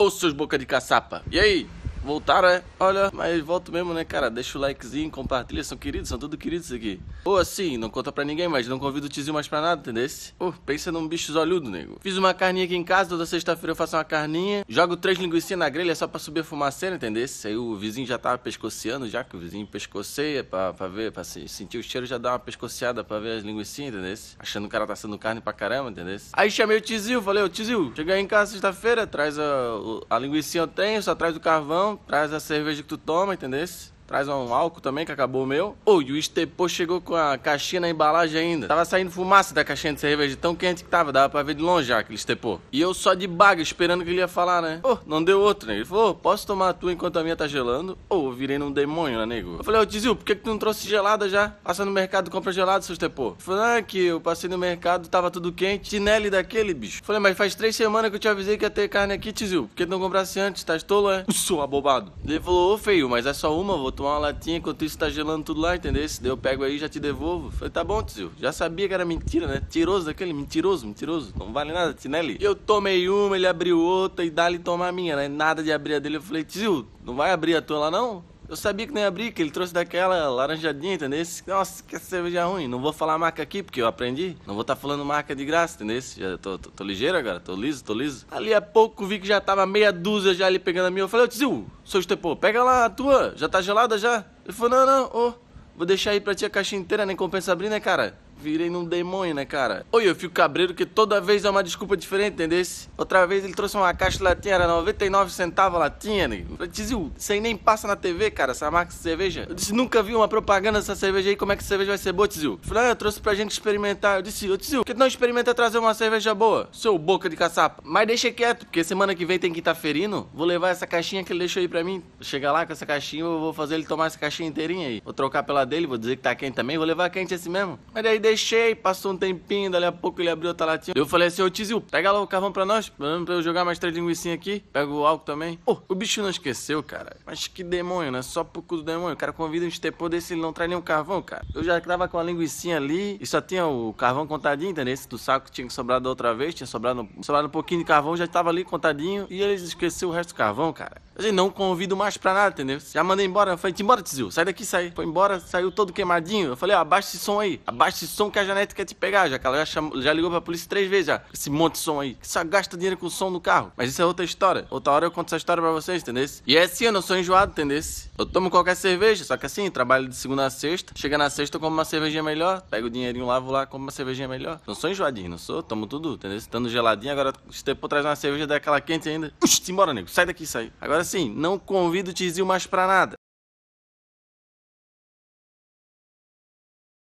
Ô seus boca de caçapa. E aí? Voltaram, é? Olha, mas volto mesmo, né, cara? Deixa o likezinho, compartilha, são queridos, são tudo queridos aqui. Ou assim, não conta pra ninguém, mas não convido o tiozinho mais pra nada, entendeu? Pô, pensa num bicho zolhudo, nego. Fiz uma carninha aqui em casa, toda sexta-feira eu faço uma carninha, jogo três linguiçinhas na grelha só pra subir a fumaceira, entendeu? Aí o vizinho já tava pescoceando, já que o vizinho pescoceia pra, pra ver, pra sentir o cheiro, já dá uma pescoceada pra ver as linguiçinhas, entendeu? Achando que o cara tá sendo carne pra caramba, entendeu? Aí chamei o tiozinho, falei, ô tiozinho, chega aí em casa sexta-feira, traz a, a linguiçinha eu tenho, só traz o carvão, traz a cerveja que tu toma, entendeu? Traz um álcool também, que acabou o meu. Ô, e o Estepô chegou com a caixinha na embalagem ainda. Tava saindo fumaça da caixinha de cerveja, tão quente que tava. Dava pra ver de longe já aquele Estepô. E eu só de baga, esperando que ele ia falar, né? Ô, não deu outro, né? Ele falou, posso tomar a tua enquanto a minha tá gelando? Ô, eu virei num demônio, né, nego? Eu falei, ô, Tizil, por que, que tu não trouxe gelada já? Passa no mercado compra gelado, seu Estepô. Ele falou, ah, que eu passei no mercado, tava tudo quente. Tinelli daquele, bicho. Eu falei, mas faz três semanas que eu te avisei que ia ter carne aqui, Tizil. Por que tu não comprasse antes? Tá tolo, é? Sou abobado. Ele falou, ô, feio, mas é só uma, vou tomar uma latinha enquanto isso tá gelando tudo lá, entendeu? Se eu pego aí já te devolvo. Falei, tá bom, tio. Já sabia que era mentira, né? Tiroso daquele, mentiroso, mentiroso. Não vale nada, Tinelli. Eu tomei uma, ele abriu outra e dá-lhe tomar a minha, né? Nada de abrir a dele. Eu falei, tio, não vai abrir a tua lá não? Eu sabia que não ia abrir, que ele trouxe daquela laranjadinha, entendeu? Nossa, que cerveja ruim. Não vou falar marca aqui, porque eu aprendi. Não vou estar tá falando marca de graça, entendeu? Já tô, tô, tô, ligeiro agora, tô liso, tô liso. Ali a pouco vi que já tava meia dúzia já ali pegando a minha. Eu falei, ô tio, seu estepô, pega lá a tua, já tá gelada já? Ele falou, não, não, ô, vou deixar aí pra ti a caixa inteira, nem compensa abrir, né, cara? Virei num demônio, né, cara? Oi, eu fico cabreiro que toda vez é uma desculpa diferente, entendeu? Outra vez ele trouxe uma caixa de latinha, era 99 centavos a latinha, né? Eu falei, Tizil, isso aí nem passa na TV, cara, essa marca de cerveja. Eu disse, nunca vi uma propaganda dessa cerveja aí, como é que a cerveja vai ser boa, Tizil? Eu falei, ah, eu trouxe pra gente experimentar. Eu disse, ô Tizil, que não experimenta trazer uma cerveja boa? Seu boca de caçapa. Mas deixa quieto, porque semana que vem tem que estar tá ferino. Vou levar essa caixinha que ele deixou aí pra mim. Chegar lá com essa caixinha, eu vou fazer ele tomar essa caixinha inteirinha aí. Vou trocar pela dele, vou dizer que tá quente também, vou levar quente esse mesmo. Mas daí deixei, passou um tempinho, dali a pouco ele abriu outra latinha. Eu falei assim, ô Tizil, pega lá o carvão pra nós, pra eu jogar mais três linguiçinhas aqui. Pega o álcool também. Oh, o bicho não esqueceu, cara. Mas que demônio, né? Só pro cu do demônio. O cara convida um estepô desse, ele não traz nenhum carvão, cara. Eu já tava com a linguiçinha ali e só tinha o carvão contadinho, entendeu? Esse do saco que tinha sobrar da outra vez, tinha sobrado, sobrado um pouquinho de carvão, já tava ali contadinho. E eles esqueceu o resto do carvão, cara. Eu não convido mais pra nada, entendeu? Já mandei embora. Eu falei, embora, Tizil. Sai daqui, sai. Foi embora, saiu todo queimadinho. Eu falei, ó, abaixa esse som aí. Abaixa esse som que a Janete quer te pegar, já que ela já, chamou, já ligou pra polícia três vezes já. Esse monte de som aí. Só gasta dinheiro com o som do carro. Mas isso é outra história. Outra hora eu conto essa história pra vocês, entendeu? E é assim, eu não sou enjoado, entendeu? Eu tomo qualquer cerveja, só que assim, trabalho de segunda a sexta. Chega na sexta, eu como uma cervejinha melhor. Pego o dinheirinho lá, vou lá, como uma cervejinha melhor. Não sou enjoadinho, não sou. Tomo tudo, entendeu? Estando geladinho, agora se tempo trazer uma cerveja daquela quente ainda. Ux, embora, nego. Sai daqui, sai. Agora sim, não convido o Tizil mais pra nada.